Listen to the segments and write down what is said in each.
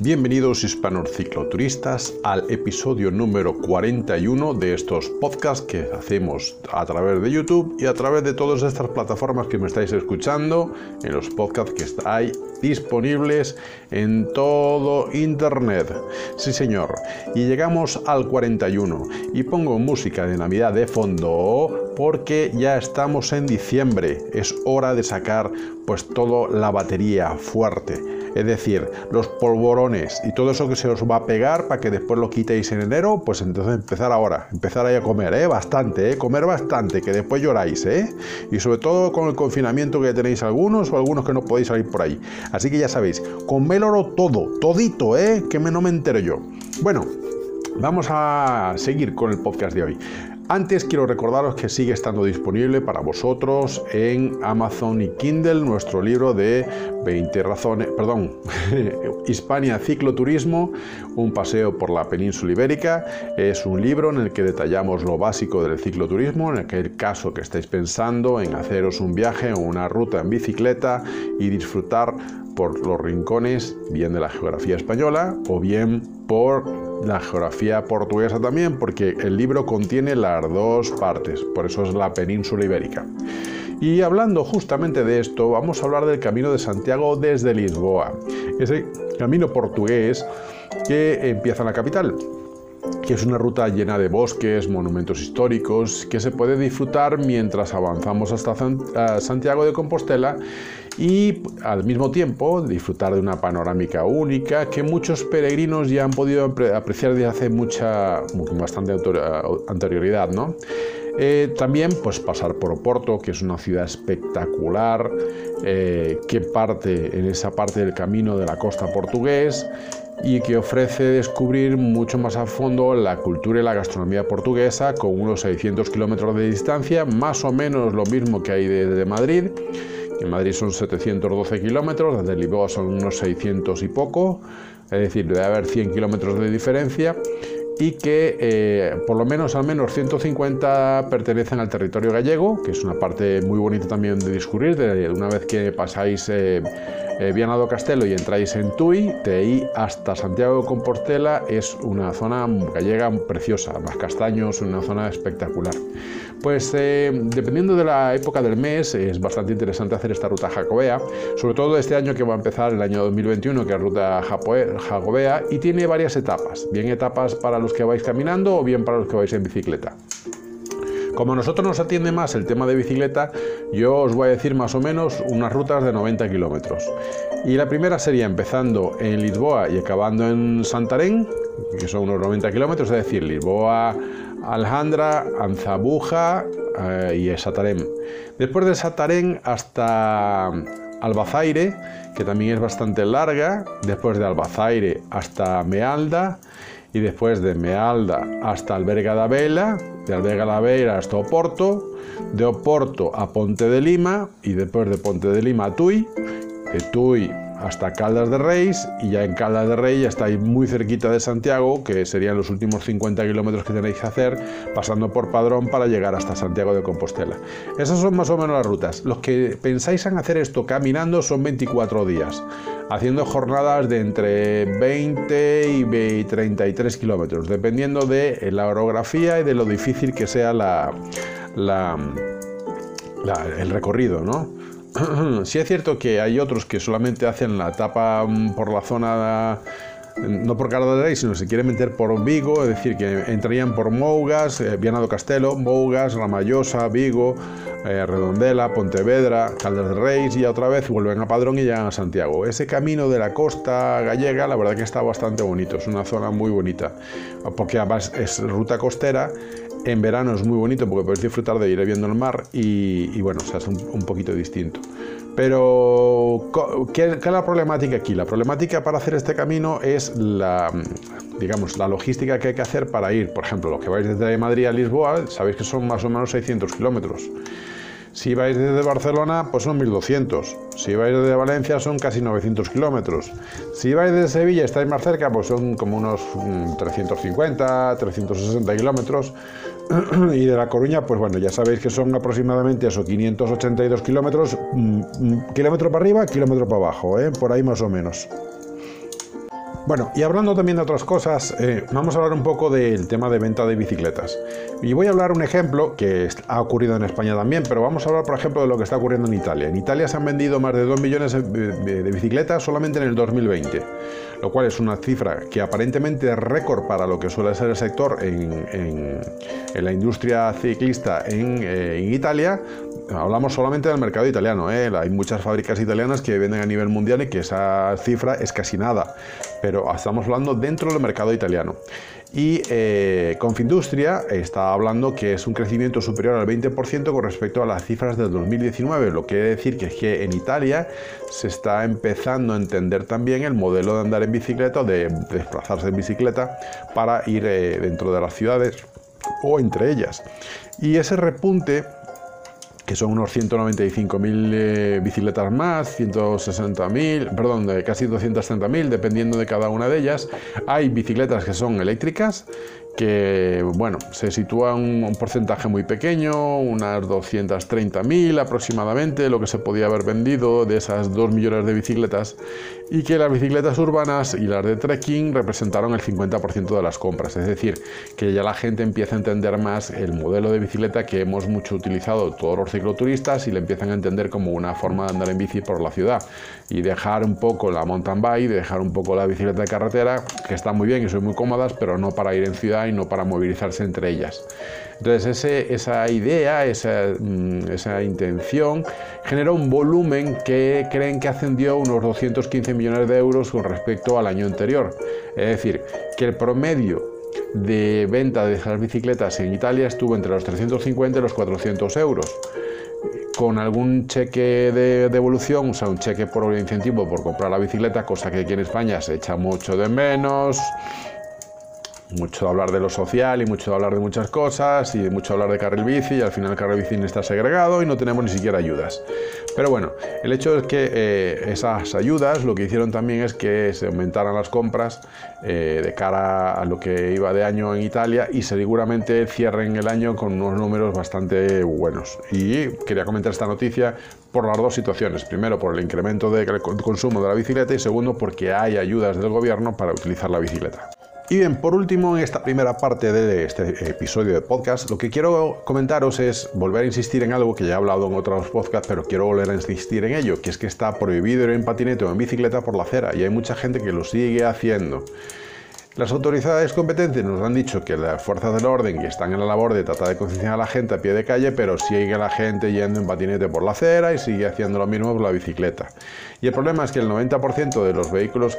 Bienvenidos hispanos cicloturistas al episodio número 41 de estos podcasts que hacemos a través de YouTube y a través de todas estas plataformas que me estáis escuchando, en los podcasts que estáis disponibles en todo Internet. Sí señor, y llegamos al 41 y pongo música de Navidad de fondo porque ya estamos en diciembre, es hora de sacar pues toda la batería fuerte es decir, los polvorones y todo eso que se os va a pegar para que después lo quitéis en enero, pues entonces empezar ahora, empezar ahí a comer, ¿eh? Bastante, ¿eh? Comer bastante, que después lloráis, ¿eh? Y sobre todo con el confinamiento que tenéis algunos o algunos que no podéis salir por ahí. Así que ya sabéis, coméloro todo, todito, ¿eh? Que no me entero yo. Bueno, vamos a seguir con el podcast de hoy. Antes quiero recordaros que sigue estando disponible para vosotros en Amazon y Kindle nuestro libro de 20 razones, perdón, Hispania Cicloturismo, un paseo por la península ibérica. Es un libro en el que detallamos lo básico del cicloturismo, en aquel caso que estáis pensando en haceros un viaje o una ruta en bicicleta y disfrutar por los rincones, bien de la geografía española o bien por la geografía portuguesa también, porque el libro contiene las dos partes, por eso es la península ibérica. Y hablando justamente de esto, vamos a hablar del Camino de Santiago desde Lisboa, ese camino portugués que empieza en la capital que es una ruta llena de bosques, monumentos históricos, que se puede disfrutar mientras avanzamos hasta Santiago de Compostela y al mismo tiempo disfrutar de una panorámica única que muchos peregrinos ya han podido apreciar desde hace mucha, bastante anterioridad, ¿no? Eh, también pues pasar por Oporto, que es una ciudad espectacular, eh, que parte en esa parte del camino de la costa portugués y que ofrece descubrir mucho más a fondo la cultura y la gastronomía portuguesa con unos 600 kilómetros de distancia, más o menos lo mismo que hay desde Madrid en Madrid son 712 kilómetros, desde Lisboa son unos 600 y poco, es decir, debe haber 100 kilómetros de diferencia y que eh, por lo menos al menos 150 pertenecen al territorio gallego, que es una parte muy bonita también de discurrir, de una vez que pasáis eh, eh, Viana do Castelo y entráis en Tui, de ahí hasta Santiago de Compostela es una zona gallega preciosa, más castaños, una zona espectacular. Pues eh, dependiendo de la época del mes es bastante interesante hacer esta ruta jacobea, sobre todo este año que va a empezar el año 2021, que es ruta jacobea y tiene varias etapas, bien etapas para los que vais caminando o bien para los que vais en bicicleta. Como a nosotros nos atiende más el tema de bicicleta, yo os voy a decir más o menos unas rutas de 90 kilómetros. Y la primera sería empezando en Lisboa y acabando en Santarém, que son unos 90 kilómetros, es decir, Lisboa, Alhandra, Anzabuja eh, y Santarém. Después de Santarém hasta Albazaire, que también es bastante larga, después de Albazaire hasta Mealda y después de Mealda hasta Alberga da Vela, de Alberga da Vela hasta Oporto, de Oporto a Ponte de Lima y después de Ponte de Lima a Tui, de Tui hasta Caldas de Reis y ya en Caldas de Reis ya estáis muy cerquita de Santiago, que serían los últimos 50 kilómetros que tenéis que hacer pasando por Padrón para llegar hasta Santiago de Compostela. Esas son más o menos las rutas. Los que pensáis en hacer esto caminando son 24 días, haciendo jornadas de entre 20 y 33 kilómetros, dependiendo de la orografía y de lo difícil que sea la, el recorrido, ¿no? sí es cierto que hay otros que solamente hacen la etapa mm, por la zona no por Rey, sino se quiere meter por Vigo, es decir, que entrarían por Mougas, eh, Viana do Castelo, Mougas, Ramallosa, Vigo, eh, Redondela, Pontevedra, Caldas de Reis y otra vez vuelven a Padrón y llegan a Santiago. Ese camino de la costa gallega, la verdad que está bastante bonito, es una zona muy bonita, porque además es ruta costera en verano es muy bonito porque podéis disfrutar de ir viendo el mar y, bueno, o sea, es un, poquito distinto. Pero, ¿qué, es la problemática aquí? La problemática para hacer este camino es la, digamos, la logística que hay que hacer para ir. Por ejemplo, los que vais desde Madrid a Lisboa, sabéis que son más o menos 600 kilómetros. Si vais desde Barcelona, pues son 1200. Si vais desde Valencia, son casi 900 kilómetros. Si vais desde Sevilla, estáis más cerca, pues son como unos 350, mm, 360 kilómetros. y de La Coruña, pues bueno, ya sabéis que son aproximadamente esos 582 kilómetros, mm, mm, kilómetro para arriba, kilómetro para abajo, ¿eh? por ahí más o menos. Bueno, y hablando también de otras cosas, eh, vamos a hablar un poco del tema de venta de bicicletas. Y voy a hablar un ejemplo que ha ocurrido en España también, pero vamos a hablar, por ejemplo, de lo que está ocurriendo en Italia. En Italia se han vendido más de 2 millones de bicicletas solamente en el 2020, lo cual es una cifra que aparentemente es récord para lo que suele ser el sector en, la industria ciclista en, eh, en Italia, hablamos solamente del mercado italiano, ¿eh? hay muchas fábricas italianas que venden a nivel mundial y que esa cifra es casi nada, pero estamos hablando dentro del mercado italiano. Y eh, Confindustria está hablando que es un crecimiento superior al 20% con respecto a las cifras del 2019, lo que quiere decir que es que en Italia se está empezando a entender también el modelo de andar en bicicleta o de desplazarse en bicicleta para ir eh, dentro de las ciudades o entre ellas. Y ese repunte que son unos 195.000 eh, bicicletas más, 160.000, perdón, de casi 230.000, dependiendo de cada una de ellas. Hay bicicletas que son eléctricas que bueno, se sitúa un, un porcentaje muy pequeño, unas 230.000 aproximadamente, lo que se podía haber vendido de esas 2 millones de bicicletas, y que las bicicletas urbanas y las de trekking representaron el 50% de las compras, es decir, que ya la gente empieza a entender más el modelo de bicicleta que hemos mucho utilizado todos los cicloturistas y le empiezan a entender como una forma de andar en bici por la ciudad. Y dejar un poco la mountain bike, dejar un poco la bicicleta de carretera, que están muy bien y son muy cómodas, pero no para ir en ciudad y no para movilizarse entre ellas. Entonces esa idea, mm, esa, intención generó un volumen que creen que ascendió unos 215 millones de euros con respecto al año anterior. Es decir, que el promedio de venta de esas bicicletas en Italia estuvo entre los 350 y los 400 euros con algún cheque de devolución, o sea, un cheque por incentivo por comprar la bicicleta, cosa que aquí en España se echa mucho de menos mucho de hablar de lo social y mucho de hablar de muchas cosas y mucho de hablar de carril bici y al final el carril bici está segregado y no tenemos ni siquiera ayudas. Pero bueno, el hecho es que eh, esas ayudas lo que hicieron también es que se aumentaran las compras eh, de cara a lo que iba de año en Italia y seguramente cierren el año con unos números bastante buenos. Y quería comentar esta noticia por las dos situaciones. Primero, por el incremento del consumo de la bicicleta y segundo, porque hay ayudas del gobierno para utilizar la bicicleta. Y bien, por último, en esta primera parte de este episodio de podcast, lo que quiero comentaros es volver a insistir en algo que ya he hablado en otros podcasts, pero quiero volver a insistir en ello, que es que está prohibido ir en patinete o en bicicleta por la acera y hay mucha gente que lo sigue haciendo. Las autoridades competentes nos han dicho que las fuerzas del orden están en la labor de tratar de concienciar a la gente a pie de calle, pero sigue la gente yendo en patinete por la acera y sigue haciendo lo mismo con la bicicleta. Y el problema es que el 90% de los vehículos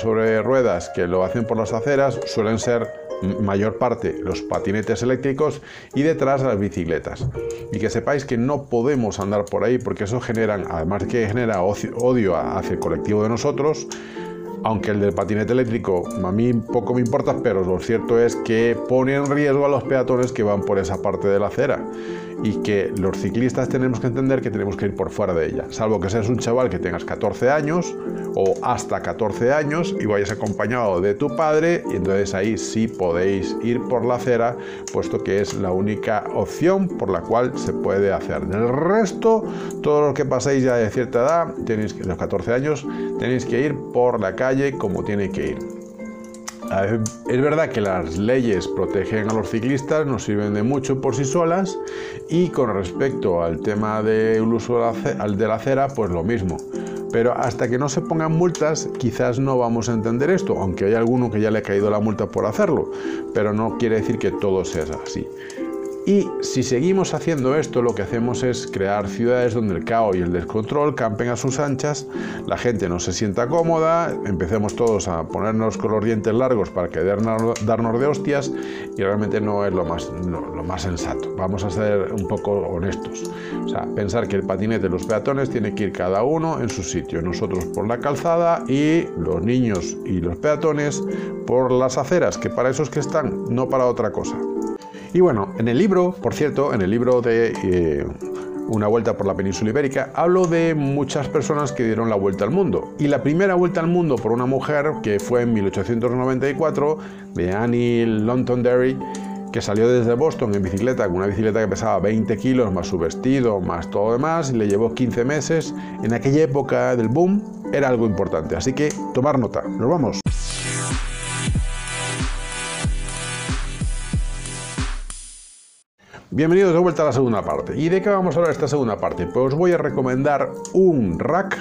sobre ruedas que lo hacen por las aceras suelen ser mayor parte los patinetes eléctricos y detrás las bicicletas. Y que sepáis que no podemos andar por ahí porque eso genera, además que genera odio hacia el colectivo de nosotros, aunque el del patinete eléctrico a mí poco me importa, pero lo cierto es que pone en riesgo a los peatones que van por esa parte de la acera y que los ciclistas tenemos que entender que tenemos que ir por fuera de ella, salvo que seas un chaval que tengas 14 años o hasta 14 años y vayas acompañado de tu padre y entonces ahí sí podéis ir por la acera, puesto que es la única opción por la cual se puede hacer. El resto, todo lo que paséis ya de cierta edad, tenéis que, los 14 años, tenéis que ir por la calle como tiene que ir. Es verdad que las leyes protegen a los ciclistas, nos sirven de mucho por sí solas y con respecto al tema del uso de la acera, pues lo mismo. Pero hasta que no se pongan multas, quizás no vamos a entender esto, aunque hay alguno que ya le ha caído la multa por hacerlo, pero no quiere decir que todo sea así. Y si seguimos haciendo esto, lo que hacemos es crear ciudades donde el caos y el descontrol campen a sus anchas, la gente no se sienta cómoda, empecemos todos a ponernos con los dientes largos para que darnos, de hostias y realmente no es lo más, lo más sensato. Vamos a ser un poco honestos. O sea, pensar que el patinete de los peatones tiene que ir cada uno en su sitio, nosotros por la calzada y los niños y los peatones por las aceras, que para eso es que están, no para otra cosa. Y bueno, en el libro, por cierto, en el libro de eh, Una vuelta por la península ibérica, hablo de muchas personas que dieron la vuelta al mundo. Y la primera vuelta al mundo por una mujer, que fue en 1894, de Annie Londonderry, que salió desde Boston en bicicleta, con una bicicleta que pesaba 20 kilos, más su vestido, más todo demás, y le llevó 15 meses. En aquella época del boom era algo importante, así que tomar nota. Nos vamos. Bienvenidos de vuelta a la segunda parte. ¿Y de qué vamos a hablar esta segunda parte? Pues os voy a recomendar un rack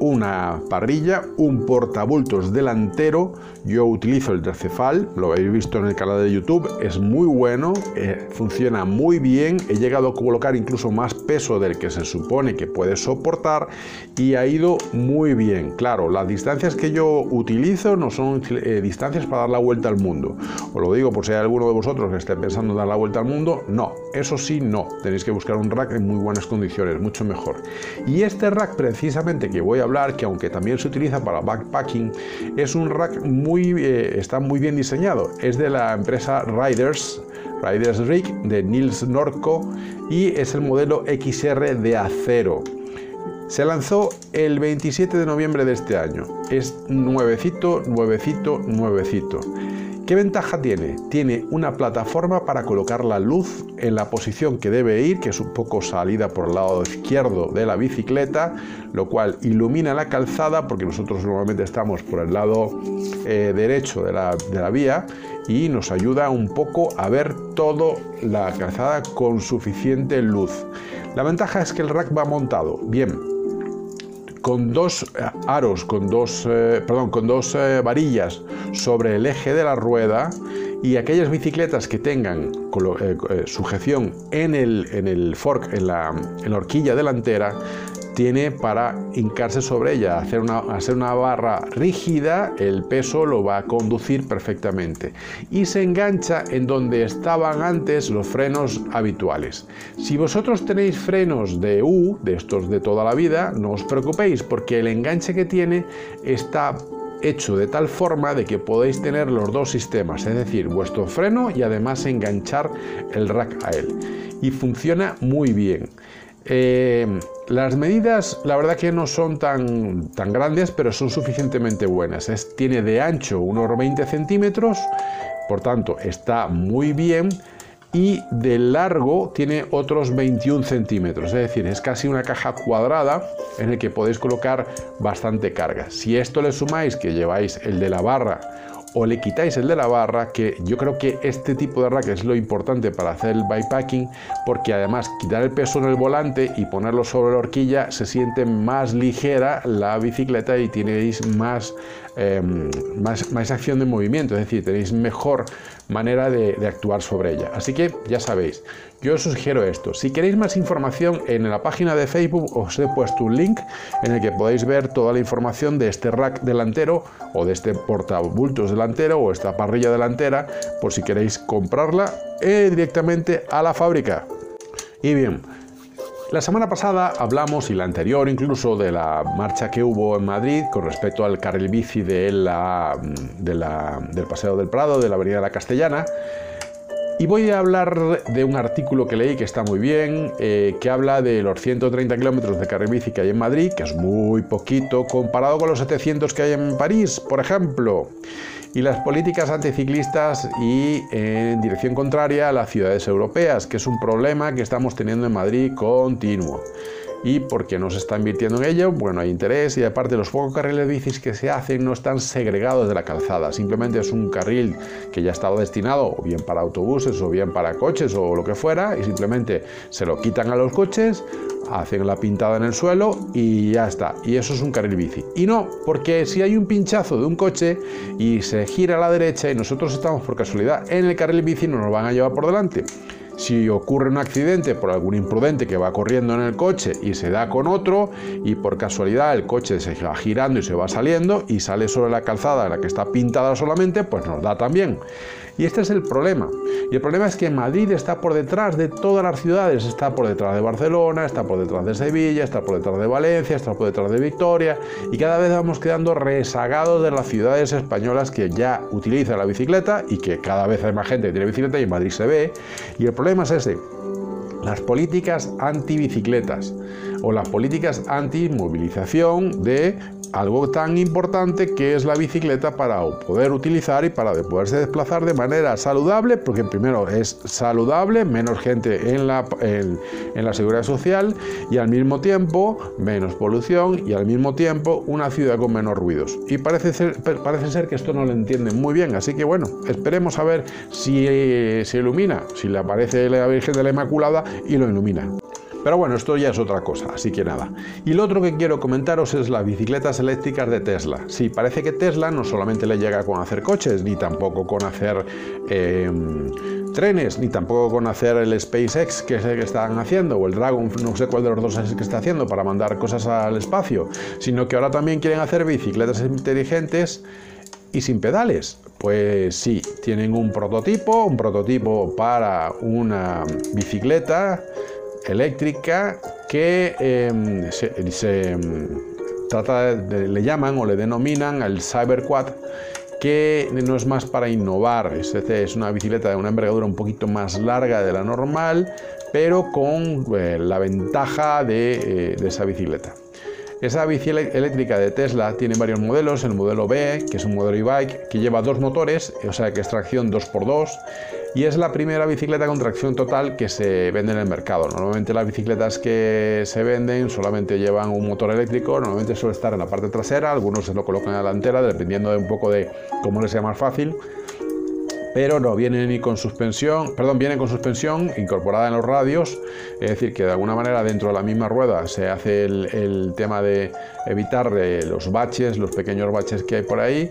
una parrilla, un portabultos delantero. Yo utilizo el Tercefal, lo habéis visto en el canal de YouTube, es muy bueno, eh, funciona muy bien. He llegado a colocar incluso más peso del que se supone que puede soportar y ha ido muy bien. Claro, las distancias que yo utilizo no son eh, distancias para dar la vuelta al mundo. Os lo digo por si hay alguno de vosotros que esté pensando en dar la vuelta al mundo, no, eso sí, no. Tenéis que buscar un rack en muy buenas condiciones, mucho mejor. Y este rack precisamente que voy a hablar, que aunque también se utiliza para backpacking, es un rack muy, eh, está muy bien diseñado. Es de la empresa Riders, Riders Rig de Nils Norco y es el modelo XR de acero. Se lanzó el 27 de noviembre de este año. Es nuevecito, nuevecito, nuevecito. ¿Qué ventaja tiene? Tiene una plataforma para colocar la luz en la posición que debe ir, que es un poco salida por el lado izquierdo de la bicicleta, lo cual ilumina la calzada, porque nosotros normalmente estamos por el lado eh, derecho de la, vía, y nos ayuda un poco a ver toda la calzada con suficiente luz. La ventaja es que el rack va montado bien con dos eh, aros, con dos, eh, perdón, con dos varillas sobre el eje de la rueda y aquellas bicicletas que tengan sujeción en el, en el fork, en la, en la horquilla delantera, tiene para hincarse sobre ella, hacer una, hacer una barra rígida, el peso lo va a conducir perfectamente y se engancha en donde estaban antes los frenos habituales. Si vosotros tenéis frenos de U, de estos de toda la vida, no os preocupéis porque el enganche que tiene está hecho de tal forma de que podéis tener los dos sistemas, es decir, vuestro freno y además enganchar el rack a él. Y funciona muy bien. Eh, las medidas, la verdad que no son tan, tan grandes, pero son suficientemente buenas. Es, tiene de ancho unos 20 centímetros, por tanto está muy bien. Y de largo tiene otros 21 centímetros, es decir, es casi una caja cuadrada en el que podéis colocar bastante carga. Si esto le sumáis que lleváis el de la barra o le quitáis el de la barra, que yo creo que este tipo de rack es lo importante para hacer el bypacking, porque además quitar el peso en el volante y ponerlo sobre la horquilla se siente más ligera la bicicleta y tenéis más, em, más, acción de movimiento, es decir, tenéis mejor manera de, de actuar sobre ella. Así que ya sabéis, yo os sugiero esto. Si queréis más información, en la página de Facebook os he puesto un link en el que podéis ver toda la información de este rack delantero o de este portabultos delantero o esta parrilla delantera por si queréis comprarla eh, directamente a la fábrica. Y bien, la semana pasada hablamos, y la anterior incluso, de la marcha que hubo en Madrid con respecto al carril bici de la, del Paseo del Prado, de la Avenida de la Castellana. Y voy a hablar de un artículo que leí que está muy bien, eh, que habla de los 130 kilómetros de carril bici que hay en Madrid, que es muy poquito comparado con los 700 que hay en París, por ejemplo, y las políticas anticiclistas y en dirección contraria a las ciudades europeas, que es un problema que estamos teniendo en Madrid continuo y porque no se está invirtiendo en ello, bueno, hay interés y aparte los pocos carriles bicis que se hacen no están segregados de la calzada, simplemente es un carril que ya estaba destinado o bien para autobuses o bien para coches o lo que fuera y simplemente se lo quitan a los coches, hacen la pintada en el suelo y ya está, y eso es un carril bici. Y no, porque si hay un pinchazo de un coche y se gira a la derecha y nosotros estamos por casualidad en el carril bici, no nos van a llevar por delante. Si ocurre un accidente por algún imprudente que va corriendo en el coche y se da con otro y por casualidad el coche se va girando y se va saliendo y sale sobre la calzada en la que está pintada solamente, pues nos da también. Y este es el problema. Y el problema es que Madrid está por detrás de todas las ciudades. Está por detrás de Barcelona, está por detrás de Sevilla, está por detrás de Valencia, está por detrás de Victoria. Y cada vez vamos quedando rezagados de las ciudades españolas que ya utilizan la bicicleta y que cada vez hay más gente que tiene bicicleta y en Madrid se ve. Y el problema es ese. Las políticas antibicicletas o las políticas anti-movilización de algo tan importante que es la bicicleta para poder utilizar y para poderse desplazar de manera saludable, porque primero es saludable, menos gente en la, en, la seguridad social y al mismo tiempo menos polución y al mismo tiempo una ciudad con menos ruidos. Y parece ser, parece ser que esto no lo entienden muy bien, así que bueno, esperemos a ver si se ilumina, si le aparece la Virgen de la Inmaculada y lo ilumina. Pero bueno, esto ya es otra cosa, así que nada. Y lo otro que quiero comentaros es las bicicletas eléctricas de Tesla. Sí, parece que Tesla no solamente le llega con hacer coches, ni tampoco con hacer em, trenes, ni tampoco con hacer el SpaceX que, que están haciendo, o el Dragon, no sé cuál de los dos es que está haciendo para mandar cosas al espacio, sino que ahora también quieren hacer bicicletas inteligentes y sin pedales. Pues sí, tienen un prototipo, un prototipo para una bicicleta eléctrica que em, se, em, trata le llaman o le denominan el Cyberquad que no es más para innovar, es es una bicicleta de una envergadura un poquito más larga de la normal, pero con eh, la ventaja de, eh, de esa bicicleta. Esa bici eléctrica de Tesla tiene varios modelos, el modelo B, que es un modelo e-bike, que lleva dos motores, o sea que es tracción 2x2, y es la primera bicicleta con tracción total que se vende en el mercado. Normalmente las bicicletas que se venden solamente llevan un motor eléctrico, normalmente suele estar en la parte trasera, algunos se lo colocan en la delantera, dependiendo de un poco de cómo les sea más fácil pero no viene ni con suspensión, perdón, viene con suspensión incorporada en los radios, es decir, que de alguna manera dentro de la misma rueda se hace el, tema de evitar eh, los baches, los pequeños baches que hay por ahí.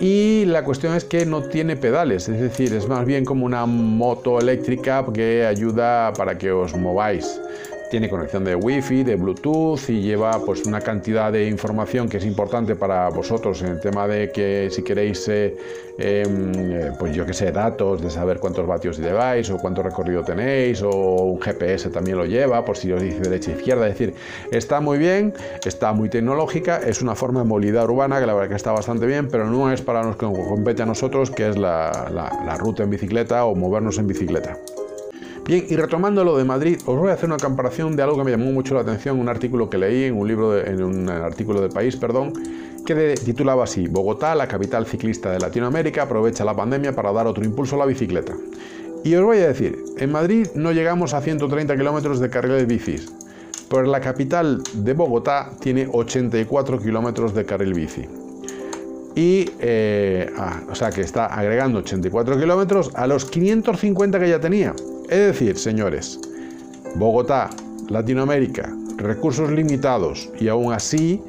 Y la cuestión es que no tiene pedales, es decir, es más bien como una moto eléctrica que ayuda para que os mováis tiene conexión de wifi, de bluetooth y lleva pues una cantidad de información que es importante para vosotros en el tema de que si queréis eh, em, eh, pues yo que sé datos de saber cuántos vatios lleváis o cuánto recorrido tenéis o un GPS también lo lleva por si os dice derecha e izquierda. Es decir está muy bien está muy tecnológica es una forma de movilidad urbana que la verdad que está bastante bien pero no es para los que compete a nosotros que es la ruta en bicicleta o movernos en bicicleta Bien, y retomando lo de Madrid, os voy a hacer una comparación de algo que me llamó mucho la atención, un artículo que leí en un libro, en un artículo de País, perdón, que titulaba así: Bogotá, la capital ciclista de Latinoamérica, aprovecha la pandemia para dar otro impulso a la bicicleta. Y os voy a decir, en Madrid no llegamos a 130 kilómetros de carriles bicis, pero la capital de Bogotá tiene 84 kilómetros de carril bici. Y, eh, ah, o sea que está agregando 84 kilómetros a los 550 que ya tenía. Es decir, señores, Bogotá, Latinoamérica, recursos limitados y aún así,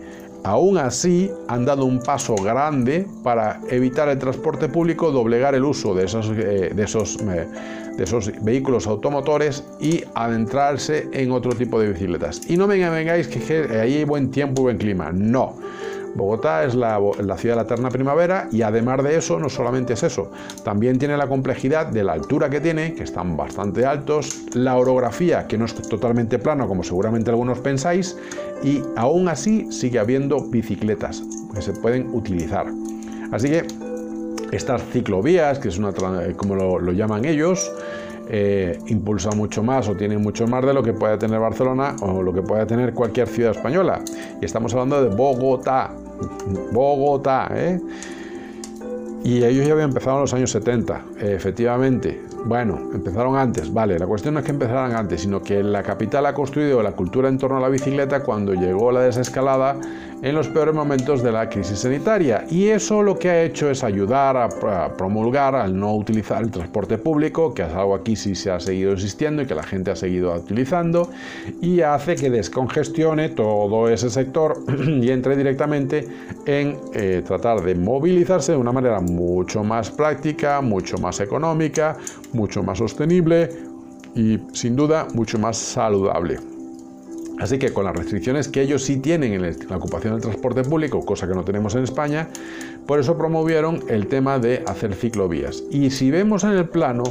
aún así han dado un paso grande para evitar el transporte público, doblegar el uso de esos, eh, de esos, eh, de esos vehículos automotores y adentrarse en otro tipo de bicicletas. Y no me vengáis que ahí hay buen tiempo y buen clima. No. Bogotá es la, ciudad de la eterna primavera y además de eso, no solamente es eso, también tiene la complejidad de la altura que tiene, que están bastante altos, la orografía, que no es totalmente plano como seguramente algunos pensáis, y aún así sigue habiendo bicicletas que se pueden utilizar. Así que estas ciclovías, que es una, como lo, llaman ellos, eh, impulsa mucho más o tiene mucho más de lo que puede tener Barcelona o lo que puede tener cualquier ciudad española. Y estamos hablando de Bogotá, Bogotá, ¿eh? Y ellos ya habían empezado en los años 70, efectivamente. Bueno, empezaron antes, vale. La cuestión no es que empezaran antes, sino que la capital ha construido la cultura en torno a la bicicleta cuando llegó la desescalada en los peores momentos de la crisis sanitaria. Y eso lo que ha hecho es ayudar a, promulgar al no utilizar el transporte público, que es algo aquí sí se ha seguido existiendo y que la gente ha seguido utilizando, y hace que descongestione todo ese sector y entre directamente en eh, tratar de movilizarse de una manera mucho más práctica, mucho más económica, mucho más sostenible y sin duda mucho más saludable. Así que con las restricciones que ellos sí tienen en la ocupación del transporte público, cosa que no tenemos en España, por eso promovieron el tema de hacer ciclovías. Y si vemos en el plano,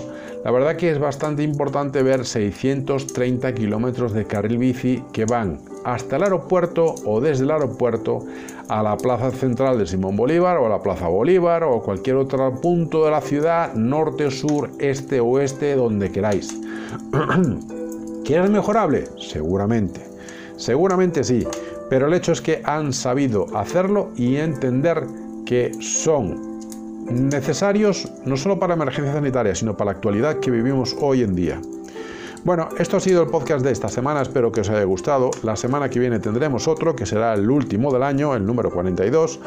la verdad que es bastante importante ver 630 kilómetros de carril bici que van hasta el aeropuerto o desde el aeropuerto a la plaza central de Simón Bolívar o a la plaza Bolívar o cualquier otro punto de la ciudad, norte, sur, este, oeste, donde queráis. ¿Quieres mejorable? Seguramente. Seguramente sí, pero el hecho es que han sabido hacerlo y entender que son necesarios no solo para emergencia sanitaria, sino para la actualidad que vivimos hoy en día. Bueno, esto ha sido el podcast de esta semana, espero que os haya gustado. La semana que viene tendremos otro, que será el último del año, el número 42.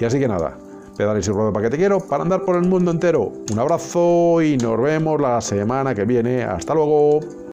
Y así que nada, pedales y ruedo para que te quiero, para andar por el mundo entero. Un abrazo y nos vemos la semana que viene. Hasta luego.